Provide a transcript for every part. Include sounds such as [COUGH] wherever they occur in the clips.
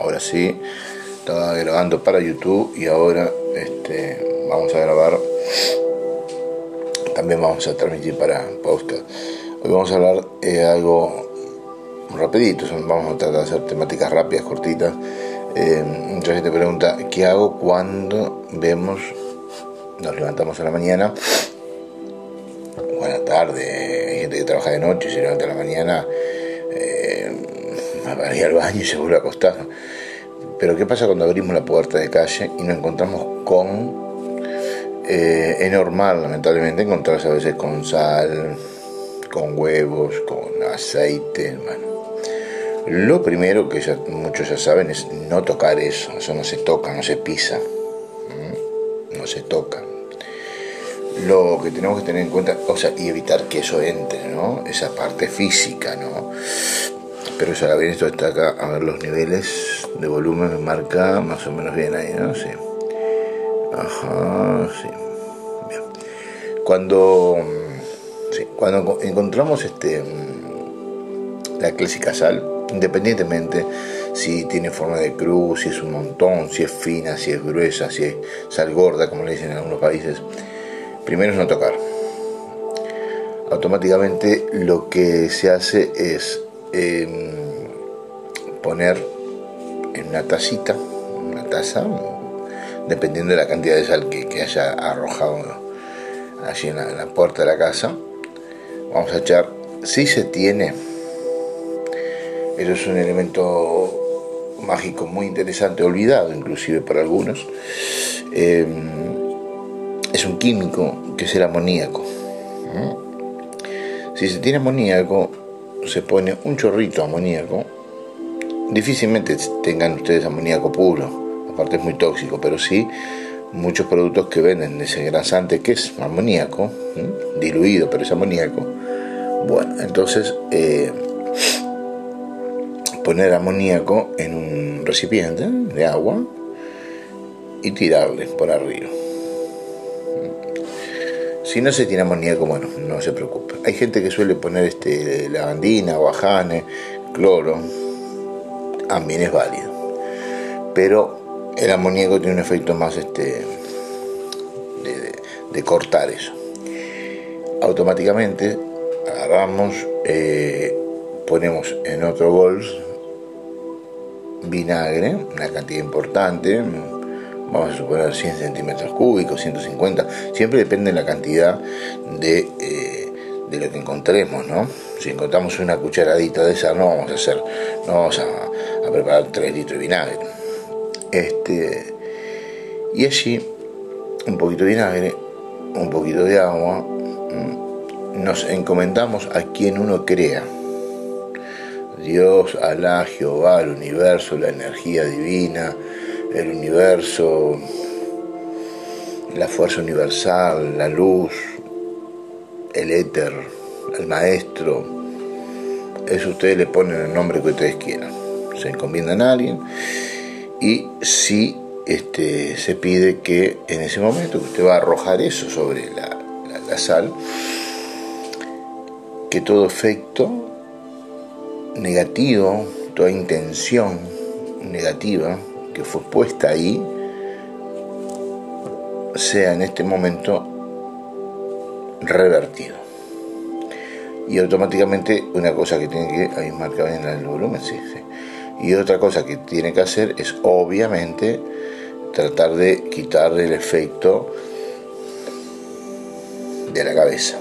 Ahora sí, estaba grabando para YouTube y ahora este, vamos a grabar. También vamos a transmitir para podcast. Hoy vamos a hablar de algo rapidito, vamos a tratar de hacer temáticas rápidas, cortitas. Eh, mucha gente pregunta, ¿qué hago cuando vemos, nos levantamos a la mañana? Buena tarde, hay gente que trabaja de noche y se levanta a la mañana, eh, va a ir al baño y se vuelve a acostar. Pero ¿qué pasa cuando abrimos la puerta de calle y nos encontramos con... Eh, es normal, lamentablemente, encontrarse a veces con sal, con huevos, con aceite, Lo primero que muchos ya saben es no tocar eso, eso no se toca, no se pisa, no se toca. Lo que tenemos que tener en cuenta, o sea, y evitar que eso entre, ¿no? Esa parte física, ¿no? Pero ya bien, esto está acá, a ver los niveles de volumen me marca más o menos bien ahí, ¿no? Sí. Ajá, sí. Bien. Cuando, sí, cuando encontramos este, la clásica sal, independientemente si tiene forma de cruz, si es un montón, si es fina, si es gruesa, si es sal gorda, como le dicen en algunos países, primero es no tocar. Automáticamente lo que se hace es Em, poner en una tacita, una taza, dependiendo de la cantidad de sal que, haya arrojado allí en la, puerta de la casa, vamos a echar, si se tiene, eso es un elemento mágico muy interesante, olvidado inclusive por algunos, em, es un químico que es el amoníaco. Si se tiene amoníaco, se pone un chorrito amoníaco, difícilmente tengan ustedes amoníaco puro, aparte es muy tóxico, pero sí muchos productos que venden ese grasante que es amoníaco, diluido, pero es amoníaco. Bueno, entonces eh, poner amoníaco en un recipiente de agua y tirarle por arriba. Si no se tiene amoníaco, bueno, no se preocupe. Hay gente que suele poner este lavandina, guajane, cloro. También es válido. Pero el amoníaco tiene un efecto más este de, cortar eso. Automáticamente agarramos, eh, ponemos en otro bol vinagre, una cantidad importante, vamos a suponer 100 centímetros cúbicos, 150, siempre depende de la cantidad de, eh, de lo que encontremos, ¿no? Si encontramos una cucharadita de esa, no vamos a hacer, no vamos a, preparar 3 litros de vinagre. Este, y allí, un poquito de vinagre, un poquito de agua, mm, nos encomendamos a quien uno crea. Dios, Alá, Jehová, el universo, la energía divina, el universo, la fuerza universal, la luz, el éter, el maestro. Eso ustedes le ponen el nombre que ustedes quieran. Se encomiendan a alguien y si este, se pide que en ese momento usted va a arrojar eso sobre la, la sal, que todo efecto negativo, toda intención negativa que fue puesta ahí sea en este momento revertido. Y automáticamente una cosa que tiene que, ahí marca bien el volumen, sí, sí. Y otra cosa que tiene que hacer es obviamente tratar de quitarle el efecto de la cabeza.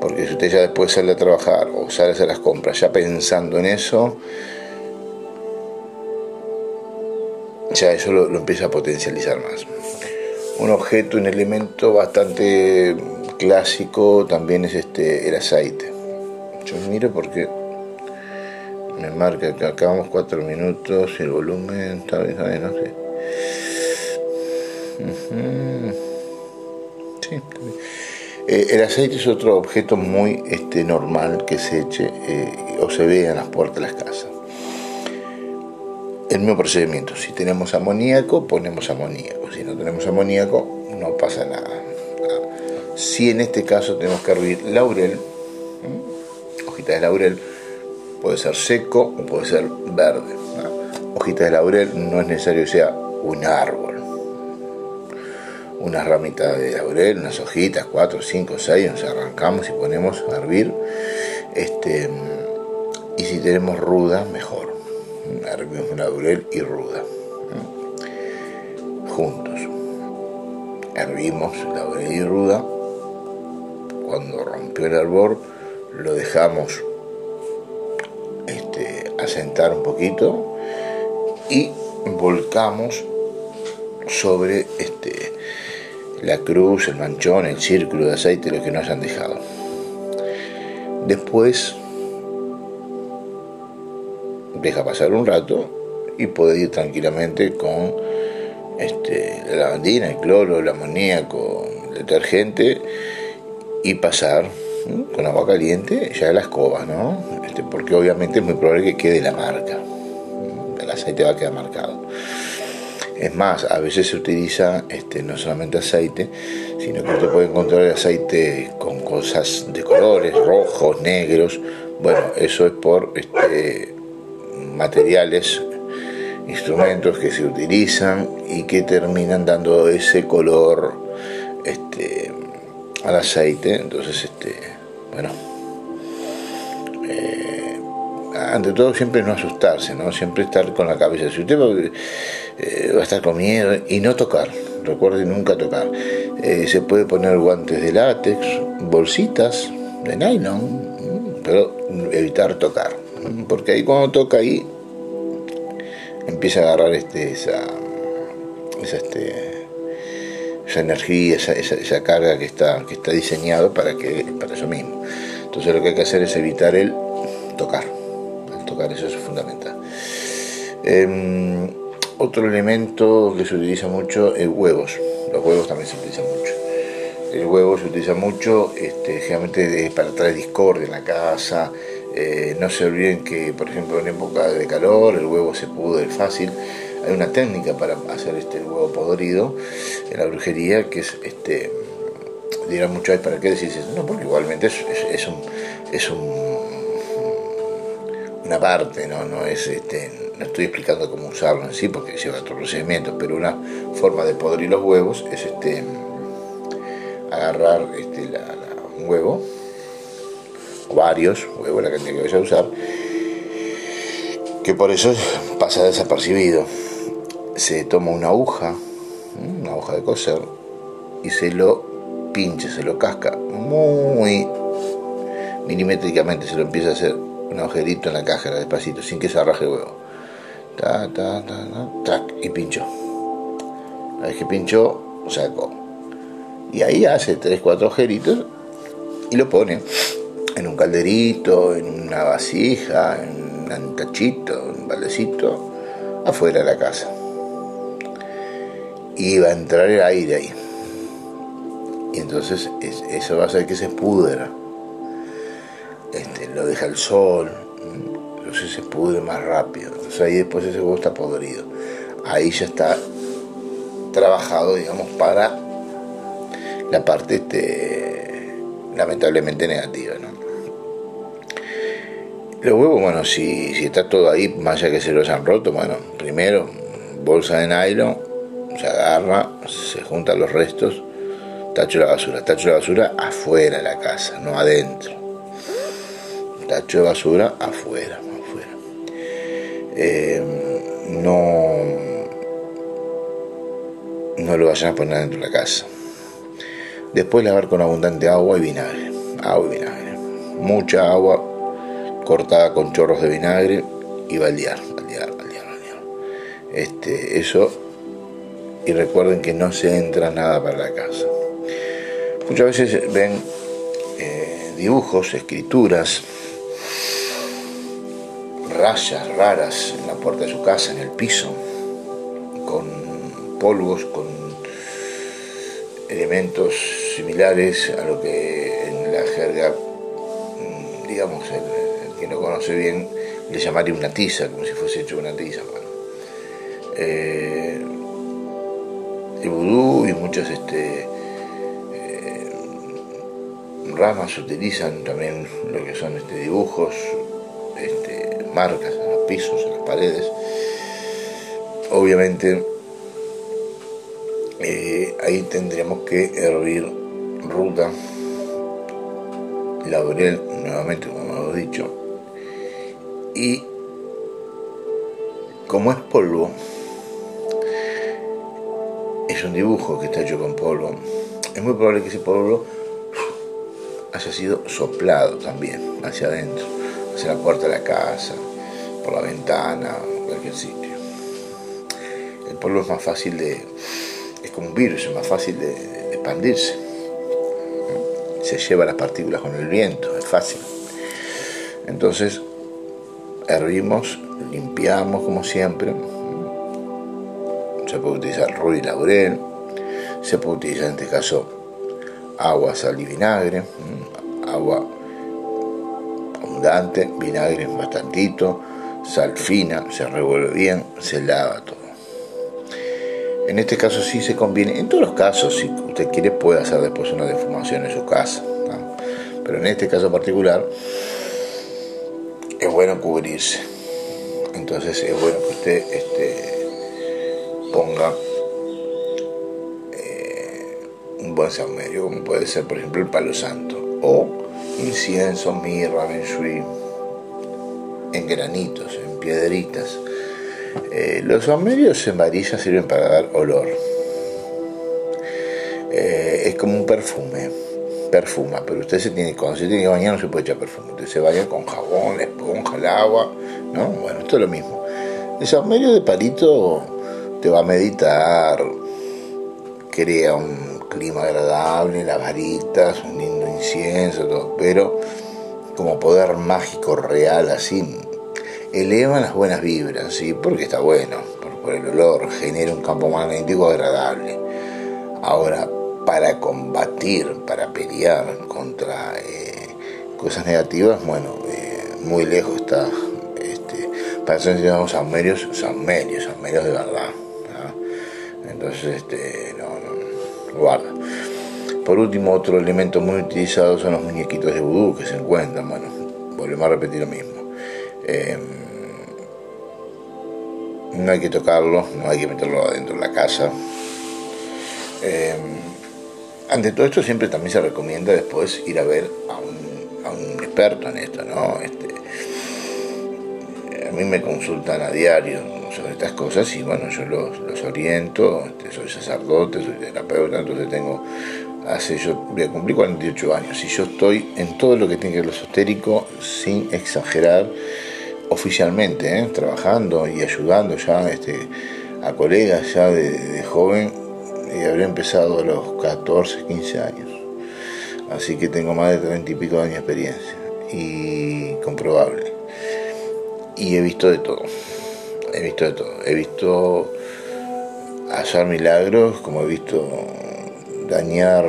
Porque si usted ya después sale a trabajar o sale a hacer las compras ya pensando en eso, ya eso lo, empieza a potencializar más. Un objeto, un elemento bastante clásico también es este el aceite. Yo miro porque me marca que acabamos cuatro minutos y el volumen está bien, no sé. Sí, eh, el aceite es otro objeto muy este, normal que se eche eh, o se vea en las puertas de las casas el mismo procedimiento. Si tenemos amoníaco, ponemos amoníaco. Si no tenemos amoníaco, no pasa nada. Si en este caso tenemos que hervir laurel, hojita de laurel, puede ser seco o puede ser verde. hojita de laurel, no es necesario que sea un árbol. Unas ramitas de laurel, unas hojitas, cuatro, cinco, seis, nos arrancamos y ponemos a hervir. Este, y si tenemos ruda, mejor. Hervimos laurel y ruda. Juntos. Hervimos laurel y ruda. Cuando rompió el hervor, lo dejamos este, asentar un poquito y volcamos sobre este, la cruz, el manchón, el círculo de aceite, lo que nos han dejado. Después deja pasar un rato y puede ir tranquilamente con este, la lavandina, el cloro, el amoníaco, el detergente y pasar con agua caliente ya la escoba, ¿no? Este, porque obviamente es muy probable que quede la marca. El aceite va a quedar marcado. Es más, a veces se utiliza este, no solamente aceite, sino que usted puede encontrar aceite con cosas de colores, rojos, negros. Bueno, eso es por este, materiales, instrumentos que se utilizan y que terminan dando ese color este, al aceite. Entonces, este, bueno, eh, ante todo siempre no asustarse, ¿no? Siempre estar con la cabeza. Si usted va, eh, va a estar con miedo y no tocar, recuerde nunca tocar. Eh, se puede poner guantes de látex, bolsitas de nylon, pero evitar tocar, porque ahí cuando toca ahí empieza a agarrar este, esa, esa este, esa energía, esa, esa, carga que está, que está diseñado para, que, para eso mismo. Entonces lo que hay que hacer es evitar el tocar. El tocar, eso es fundamental. Em, otro elemento que se utiliza mucho es huevos. Los huevos también se utilizan mucho. El huevo se utiliza mucho, este, generalmente para traer discordia en la casa. Eh, no se olviden que, por ejemplo, en época de calor el huevo se pudre fácil. Hay una técnica para hacer este huevo podrido en la brujería que es este dirán mucho para qué decís no porque igualmente es, un es un una parte no no es este no estoy explicando cómo usarlo en sí porque lleva otro procedimiento pero una forma de podrir los huevos es este agarrar este un huevo varios huevos la cantidad que vaya a usar que por eso pasa desapercibido se toma una aguja, una hoja de coser, y se lo pincha, se lo casca muy milimétricamente, se lo empieza a hacer un agujerito en la caja despacito, sin que se arraje el huevo. Ta, ta, ta, y pinchó. La vez que pinchó, sacó. Y ahí hace 3-4 agujeritos y lo pone en un calderito, en una vasija, en un tachito, en un baldecito, afuera de la casa y va a entrar el aire ahí. Y entonces eso va a hacer que se pudra. Este, lo deja el sol, entonces se pudre más rápido. Entonces ahí después ese huevo está podrido. Ahí ya está trabajado, digamos, para la parte este, lamentablemente negativa. ¿no? Los huevos, bueno, si, está todo ahí, más allá que se los han roto, bueno, primero bolsa de nylon se agarra, se juntan los restos, tacho la basura, tacho la basura afuera de la casa, no adentro. Tacho de basura afuera, afuera. Eh, no, no lo vayan a poner dentro de la casa. Después lavar con abundante agua y vinagre. Agua y vinagre. Mucha agua cortada con chorros de vinagre y baldear, baldear, baldear, baldear. Este, eso y recuerden que no se entra nada para la casa. Muchas veces ven eh, dibujos, escrituras, rayas raras en la puerta de su casa, en el piso, con polvos, con elementos similares a lo que en la jerga, mm, digamos, el, que no conoce bien, le llamaría una tiza, como si fuese hecho una tiza. Eh, el vudú y muchas este, eh, ramas utilizan también lo que son este, dibujos, este, marcas en los pisos, en las paredes. obviamente eh, ahí tendríamos que hervir ruta, laurel, nuevamente como hemos dicho, y como es polvo, es un dibujo que está hecho con polvo, es muy probable que ese polvo haya sido soplado también hacia adentro, hacia la puerta de la casa, por la ventana, cualquier sitio. El polvo es más fácil de, es como un virus, es más fácil de, expandirse. Se lleva las partículas con el viento, es fácil. Entonces, hervimos, limpiamos como siempre. Se puede utilizar ruy y laurel, se puede utilizar en este caso agua, sal y vinagre, agua abundante, vinagre bastantito, sal fina, se revuelve bien, se lava todo. En este caso sí se conviene, en todos los casos, si usted quiere puede hacer después una defumación en su casa, pero en este caso particular es bueno cubrirse. Entonces es bueno que usted este, ponga eh, un buen saumerio, como puede ser por ejemplo el palo santo, o incienso, mirra, shui, en granitos, en piedritas. Eh, los saumerios en varilla sirven para dar olor. Eh, es como un perfume perfuma, pero usted se tiene, cuando se que bañar no se puede echar perfume, usted se baña con jabón, la esponja, el agua, ¿no? Bueno, esto es lo mismo. El medio de palito te va a meditar, crea un clima agradable, las varitas, un lindo incienso, todo, pero como poder mágico real así, eleva las buenas vibras, ¿sí? Porque está bueno, por el olor, genera un campo magnético agradable. Ahora, para combatir, para pelear contra eh, cosas negativas, bueno, eh, muy lejos está. Este, para eso necesitamos saumerios, saumerios, saumerios de verdad. Entonces, este, no, no, guarda. Por último, otro elemento muy utilizado son los muñequitos de vudú que se encuentran. Bueno, volvemos a repetir lo mismo. Em, no hay que tocarlo, no hay que meterlo adentro de la casa. Em, ante todo esto siempre también se recomienda después ir a ver a un, a un experto en esto, ¿no? Este, a mí me consultan a diario sobre estas cosas y bueno, yo los, los oriento, este, soy sacerdote, soy terapeuta, entonces tengo, hace yo voy a cumplir 48 años y yo estoy en todo lo que tiene que ver lo esotérico sin exagerar oficialmente, ¿eh? trabajando y ayudando ya este, a colegas ya de, de joven y habré empezado a los 14, 15 años. Así que tengo más de 30 y pico de años de experiencia y comprobable. Y he visto de todo. He visto de todo. He visto hacer milagros, como he visto dañar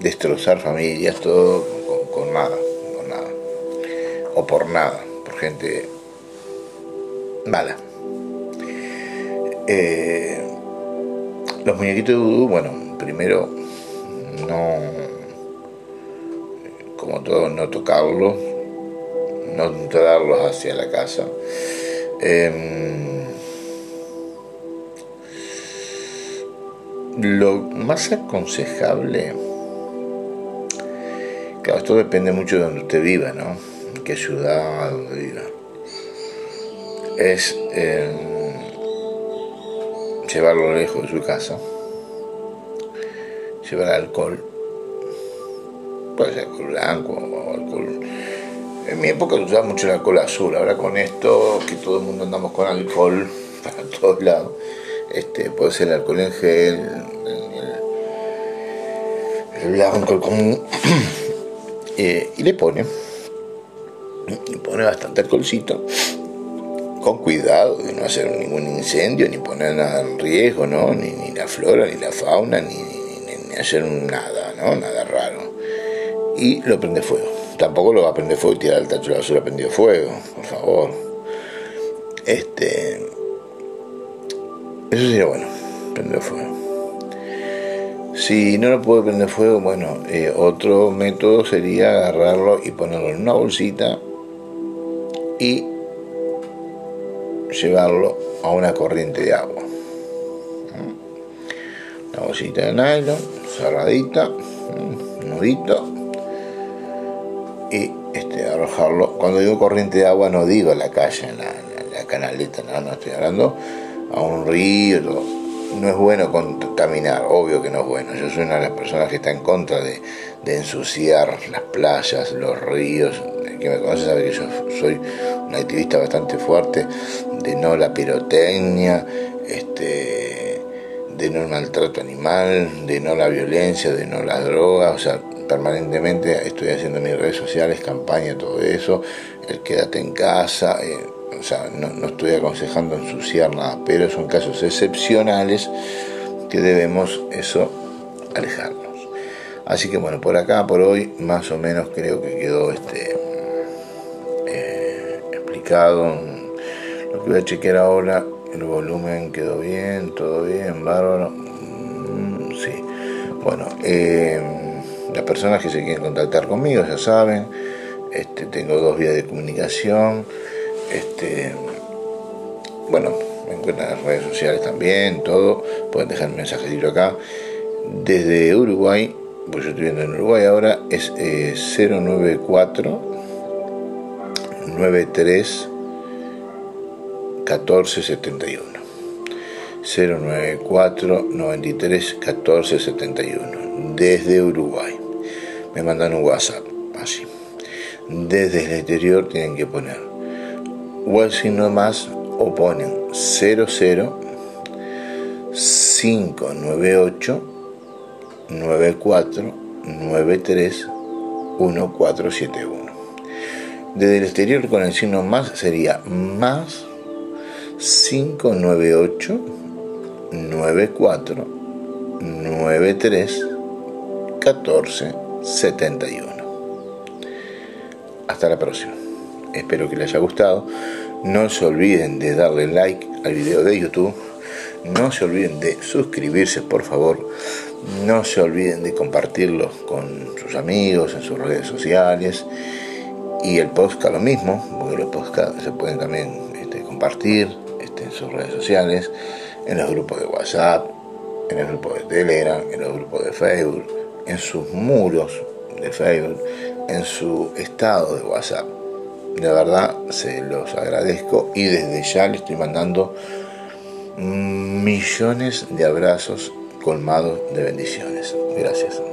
destrozar familias, todo con nada, con nada. O por nada, por gente mala. Eh, los muñequitos de vudú, bueno, primero no, como todo, no tocarlos, no traerlos hacia la casa. Em, lo más aconsejable, claro, esto depende mucho de donde usted viva, ¿no? En qué ciudad, donde viva es eh, llevarlo lejos de su casa, llevar alcohol, puede ser alcohol blanco o alcohol. En mi época usaba mucho el alcohol azul, ahora con esto, que todo el mundo andamos con alcohol [LAUGHS] para todos lados, este, puede ser el alcohol en gel, el, el común, [CLEARS THROAT] eh, y le pone, le pone bastante alcoholcito con cuidado de no hacer ningún incendio, ni poner nada en riesgo, ¿no? Ni, la flora, ni la fauna, ni, hacer nada, ¿no? Nada raro. Y lo prende fuego. Tampoco lo va a prender fuego y tirar al tacho de la basura prendido fuego, por favor. Este. Eso sería bueno, prender fuego. Si no lo puede prender fuego, bueno, eh, otro método sería agarrarlo y ponerlo en una bolsita y llevarlo a una corriente de agua. Una bolsita de nylon, cerradita, nudito, y este, arrojarlo. Cuando digo corriente de agua no digo la calle, la, la, canaleta, no, estoy hablando a un río, no es bueno contaminar, obvio que no es bueno. Yo soy una de las personas que está en contra de, ensuciar las playas, los ríos. El que me conoce sabe que yo soy un activista bastante fuerte de no la pirotecnia, este, de no el maltrato animal, de no la violencia, de no la droga, o sea, permanentemente estoy haciendo en mis redes sociales campaña, todo eso, el quédate en casa. Eh, o sea, no, estoy aconsejando ensuciar nada, pero son casos excepcionales que debemos eso alejarnos. Así que bueno, por acá, por hoy, más o menos creo que quedó este eh. Lo que voy a chequear ahora, el volumen quedó bien, todo bien, bárbaro. Mm, sí. Bueno, eh, las personas que se quieren contactar conmigo ya saben, este, tengo dos vías de comunicación. Este, bueno, me encuentran en las redes sociales también, todo. Pueden dejar un mensajito acá. Desde Uruguay, pues yo estoy viendo en Uruguay ahora, es 094 93 1471. 094 93 1471 desde Uruguay. Me mandan un WhatsApp, así. Desde el exterior tienen que poner o el signo más o ponen 00 598 94 93 1471. Desde el exterior con el signo más sería más 598 94 93 14 71. Hasta la próxima. Espero que les haya gustado. No se olviden de darle like al video de YouTube. No se olviden de suscribirse, por favor. No se olviden de compartirlo con sus amigos en sus redes sociales. Y el podcast lo mismo, porque los podcasts se pueden también este, compartir este, en sus redes sociales, en los grupos de WhatsApp, en el grupo de Telegram, en los grupos de Facebook, en sus muros de Facebook, en su estado de WhatsApp de verdad se los agradezco y desde ya le estoy mandando millones de abrazos colmados de bendiciones. Gracias.